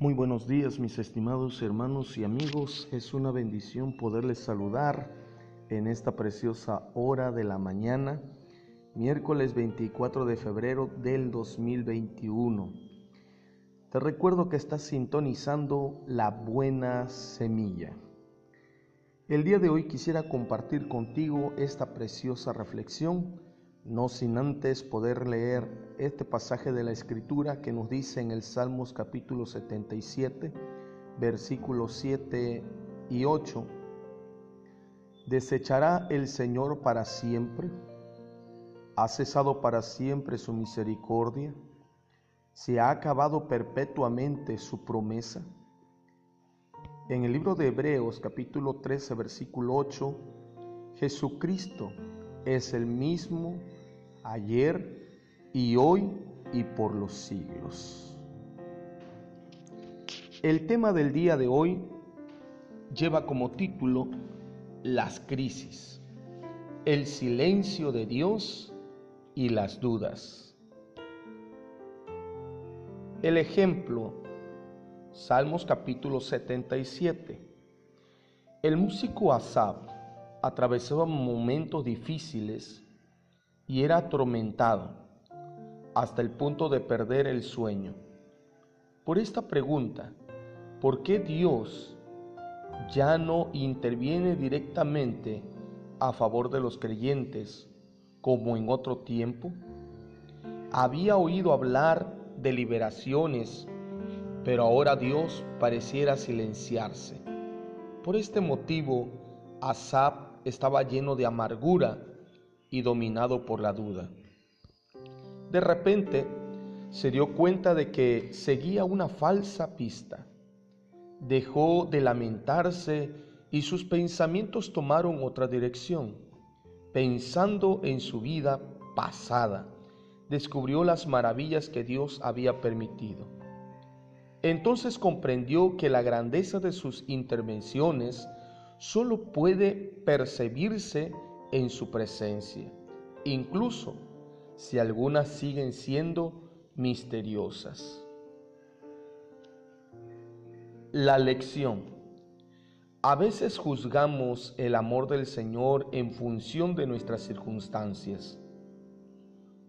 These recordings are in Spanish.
Muy buenos días mis estimados hermanos y amigos. Es una bendición poderles saludar en esta preciosa hora de la mañana, miércoles 24 de febrero del 2021. Te recuerdo que estás sintonizando la buena semilla. El día de hoy quisiera compartir contigo esta preciosa reflexión no sin antes poder leer este pasaje de la Escritura que nos dice en el Salmos capítulo 77, versículos 7 y 8, ¿desechará el Señor para siempre? ¿Ha cesado para siempre su misericordia? ¿Se ha acabado perpetuamente su promesa? En el libro de Hebreos capítulo 13, versículo 8, Jesucristo es el mismo ayer y hoy y por los siglos. El tema del día de hoy lleva como título Las crisis, el silencio de Dios y las dudas. El ejemplo, Salmos capítulo 77. El músico Asab atravesaba momentos difíciles y era atormentado hasta el punto de perder el sueño. Por esta pregunta, ¿por qué Dios ya no interviene directamente a favor de los creyentes como en otro tiempo? Había oído hablar de liberaciones, pero ahora Dios pareciera silenciarse. Por este motivo, Asap estaba lleno de amargura y dominado por la duda. De repente se dio cuenta de que seguía una falsa pista. Dejó de lamentarse y sus pensamientos tomaron otra dirección. Pensando en su vida pasada, descubrió las maravillas que Dios había permitido. Entonces comprendió que la grandeza de sus intervenciones solo puede percibirse en su presencia, incluso si algunas siguen siendo misteriosas. La lección. A veces juzgamos el amor del Señor en función de nuestras circunstancias.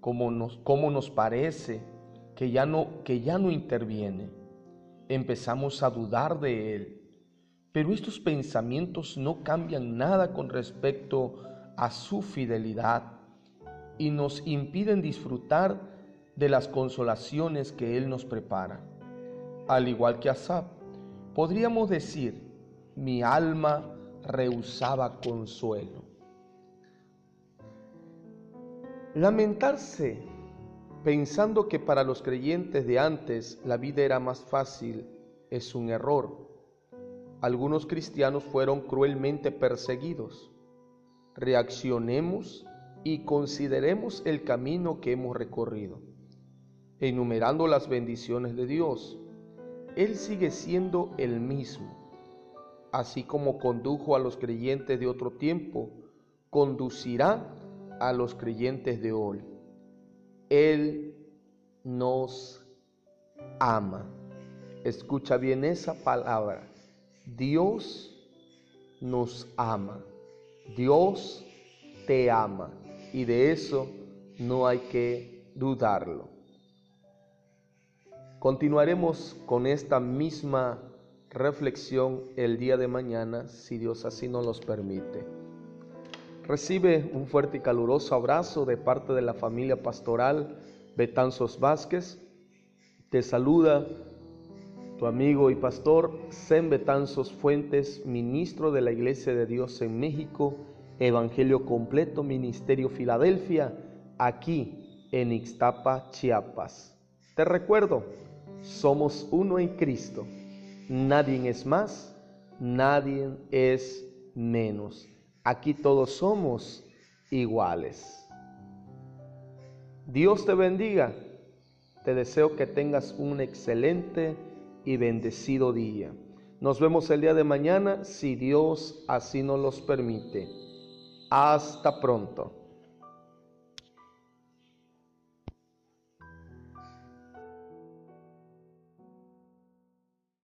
Como nos, como nos parece que ya, no, que ya no interviene, empezamos a dudar de Él pero estos pensamientos no cambian nada con respecto a su fidelidad y nos impiden disfrutar de las consolaciones que Él nos prepara. Al igual que Asab, podríamos decir, mi alma rehusaba consuelo. Lamentarse pensando que para los creyentes de antes la vida era más fácil es un error algunos cristianos fueron cruelmente perseguidos. Reaccionemos y consideremos el camino que hemos recorrido. Enumerando las bendiciones de Dios, Él sigue siendo el mismo. Así como condujo a los creyentes de otro tiempo, conducirá a los creyentes de hoy. Él nos ama. Escucha bien esa palabra. Dios nos ama. Dios te ama. Y de eso no hay que dudarlo. Continuaremos con esta misma reflexión el día de mañana, si Dios así nos los permite. Recibe un fuerte y caluroso abrazo de parte de la familia pastoral Betanzos Vázquez. Te saluda tu amigo y pastor Sem Betanzos Fuentes, ministro de la Iglesia de Dios en México, Evangelio Completo, Ministerio Filadelfia, aquí en Ixtapa, Chiapas. Te recuerdo, somos uno en Cristo. Nadie es más, nadie es menos. Aquí todos somos iguales. Dios te bendiga. Te deseo que tengas un excelente y bendecido día. Nos vemos el día de mañana si Dios así nos los permite. Hasta pronto.